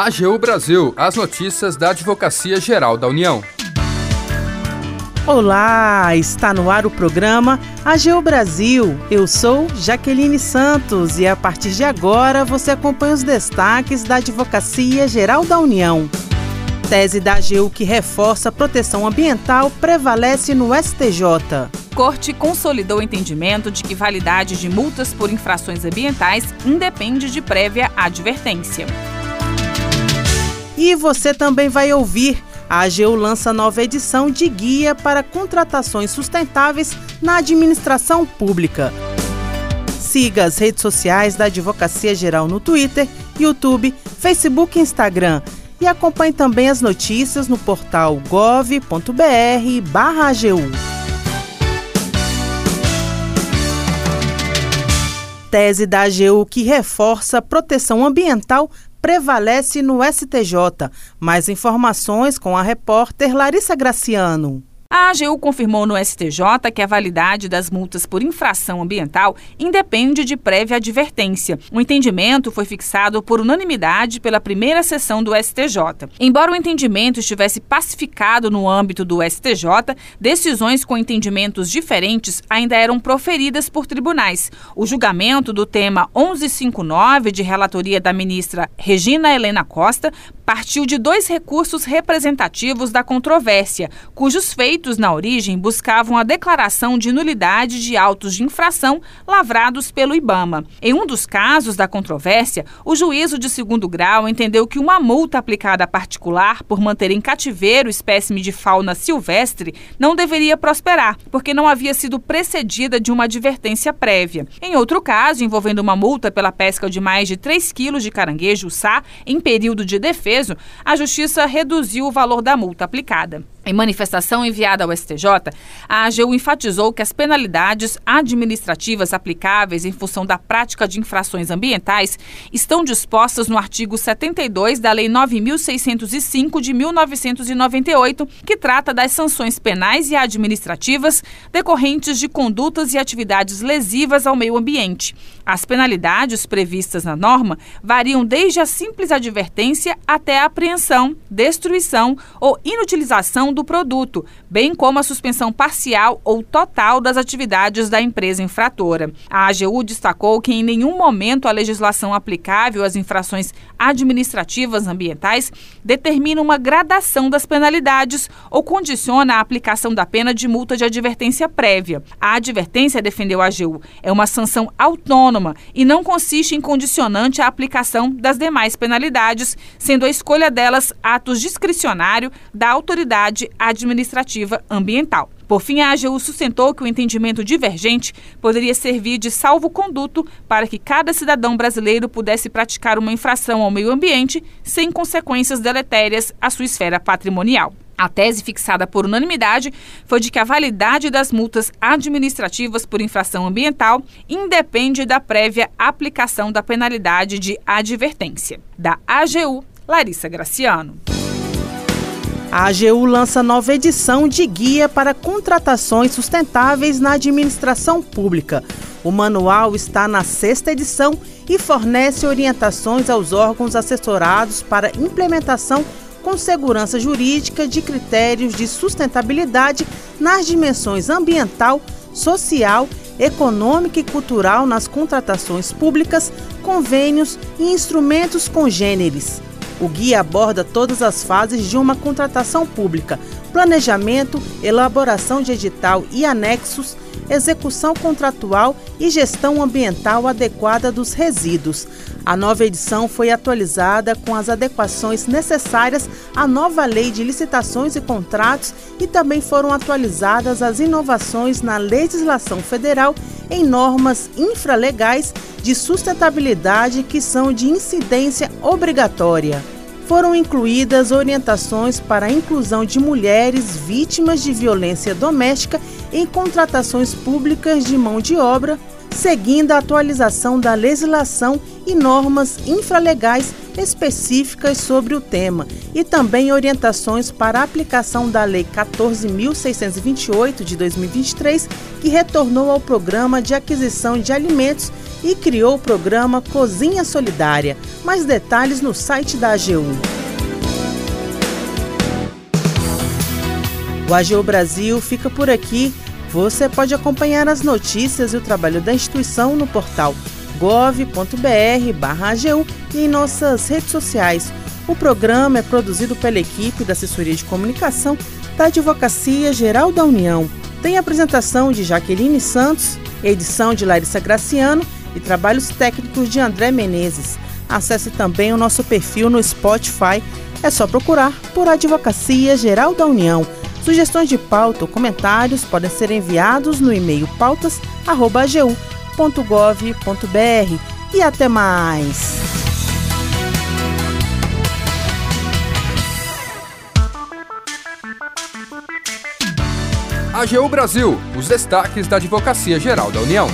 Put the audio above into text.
AGU Brasil, as notícias da Advocacia Geral da União. Olá, está no ar o programa AGU Brasil. Eu sou Jaqueline Santos e a partir de agora você acompanha os destaques da Advocacia Geral da União. Tese da AGU que reforça a proteção ambiental prevalece no STJ. Corte consolidou o entendimento de que validade de multas por infrações ambientais independe de prévia advertência. E você também vai ouvir. A AGU lança nova edição de guia para contratações sustentáveis na administração pública. Siga as redes sociais da Advocacia Geral no Twitter, YouTube, Facebook e Instagram. E acompanhe também as notícias no portal gov.br/agu. Tese da AGU que reforça a proteção ambiental prevalece no STJ. Mais informações com a repórter Larissa Graciano. A AGU confirmou no STJ que a validade das multas por infração ambiental independe de prévia advertência. O entendimento foi fixado por unanimidade pela primeira sessão do STJ. Embora o entendimento estivesse pacificado no âmbito do STJ, decisões com entendimentos diferentes ainda eram proferidas por tribunais. O julgamento do tema 1159, de relatoria da ministra Regina Helena Costa, partiu de dois recursos representativos da controvérsia, cujos feitos na origem buscavam a declaração de nulidade de autos de infração lavrados pelo IBAMA. Em um dos casos da controvérsia, o juízo de segundo grau entendeu que uma multa aplicada a particular por manter em cativeiro espécime de fauna silvestre não deveria prosperar, porque não havia sido precedida de uma advertência prévia. Em outro caso, envolvendo uma multa pela pesca de mais de 3 quilos de caranguejo sá em período de defesa, preso, a Justiça reduziu o valor da multa aplicada. Em manifestação enviada ao STJ, a AGU enfatizou que as penalidades administrativas aplicáveis em função da prática de infrações ambientais estão dispostas no artigo 72 da Lei 9605 de 1998, que trata das sanções penais e administrativas decorrentes de condutas e atividades lesivas ao meio ambiente. As penalidades previstas na norma variam desde a simples advertência até a apreensão, destruição ou inutilização do produto, bem como a suspensão parcial ou total das atividades da empresa infratora. A AGU destacou que em nenhum momento a legislação aplicável às infrações administrativas ambientais determina uma gradação das penalidades ou condiciona a aplicação da pena de multa de advertência prévia. A advertência, defendeu a AGU, é uma sanção autônoma e não consiste em condicionante à aplicação das demais penalidades, sendo a escolha delas atos discricionário da autoridade administrativa ambiental. Por fim, a AGU sustentou que o entendimento divergente poderia servir de salvo-conduto para que cada cidadão brasileiro pudesse praticar uma infração ao meio ambiente sem consequências deletérias à sua esfera patrimonial. A tese fixada por unanimidade foi de que a validade das multas administrativas por infração ambiental independe da prévia aplicação da penalidade de advertência. Da AGU, Larissa Graciano. A AGU lança nova edição de guia para contratações sustentáveis na administração pública. O manual está na sexta edição e fornece orientações aos órgãos assessorados para implementação com segurança jurídica de critérios de sustentabilidade nas dimensões ambiental, social, econômica e cultural nas contratações públicas, convênios e instrumentos congêneres. O guia aborda todas as fases de uma contratação pública: planejamento, elaboração de edital e anexos, execução contratual e gestão ambiental adequada dos resíduos. A nova edição foi atualizada com as adequações necessárias à nova lei de licitações e contratos e também foram atualizadas as inovações na legislação federal em normas infralegais de sustentabilidade que são de incidência obrigatória. Foram incluídas orientações para a inclusão de mulheres vítimas de violência doméstica em contratações públicas de mão de obra, seguindo a atualização da legislação e normas infralegais específicas sobre o tema e também orientações para a aplicação da Lei 14.628 de 2023, que retornou ao Programa de Aquisição de Alimentos e criou o programa Cozinha Solidária. Mais detalhes no site da AGU. O AGU Brasil fica por aqui. Você pode acompanhar as notícias e o trabalho da instituição no portal gov.br/agu e em nossas redes sociais. O programa é produzido pela equipe da Assessoria de Comunicação da Advocacia Geral da União. Tem apresentação de Jaqueline Santos, edição de Larissa Graciano e trabalhos técnicos de André Menezes. Acesse também o nosso perfil no Spotify. É só procurar por Advocacia Geral da União. Sugestões de pauta ou comentários podem ser enviados no e-mail pautas.agu.gov.br. E até mais! AGU Brasil, os destaques da Advocacia Geral da União.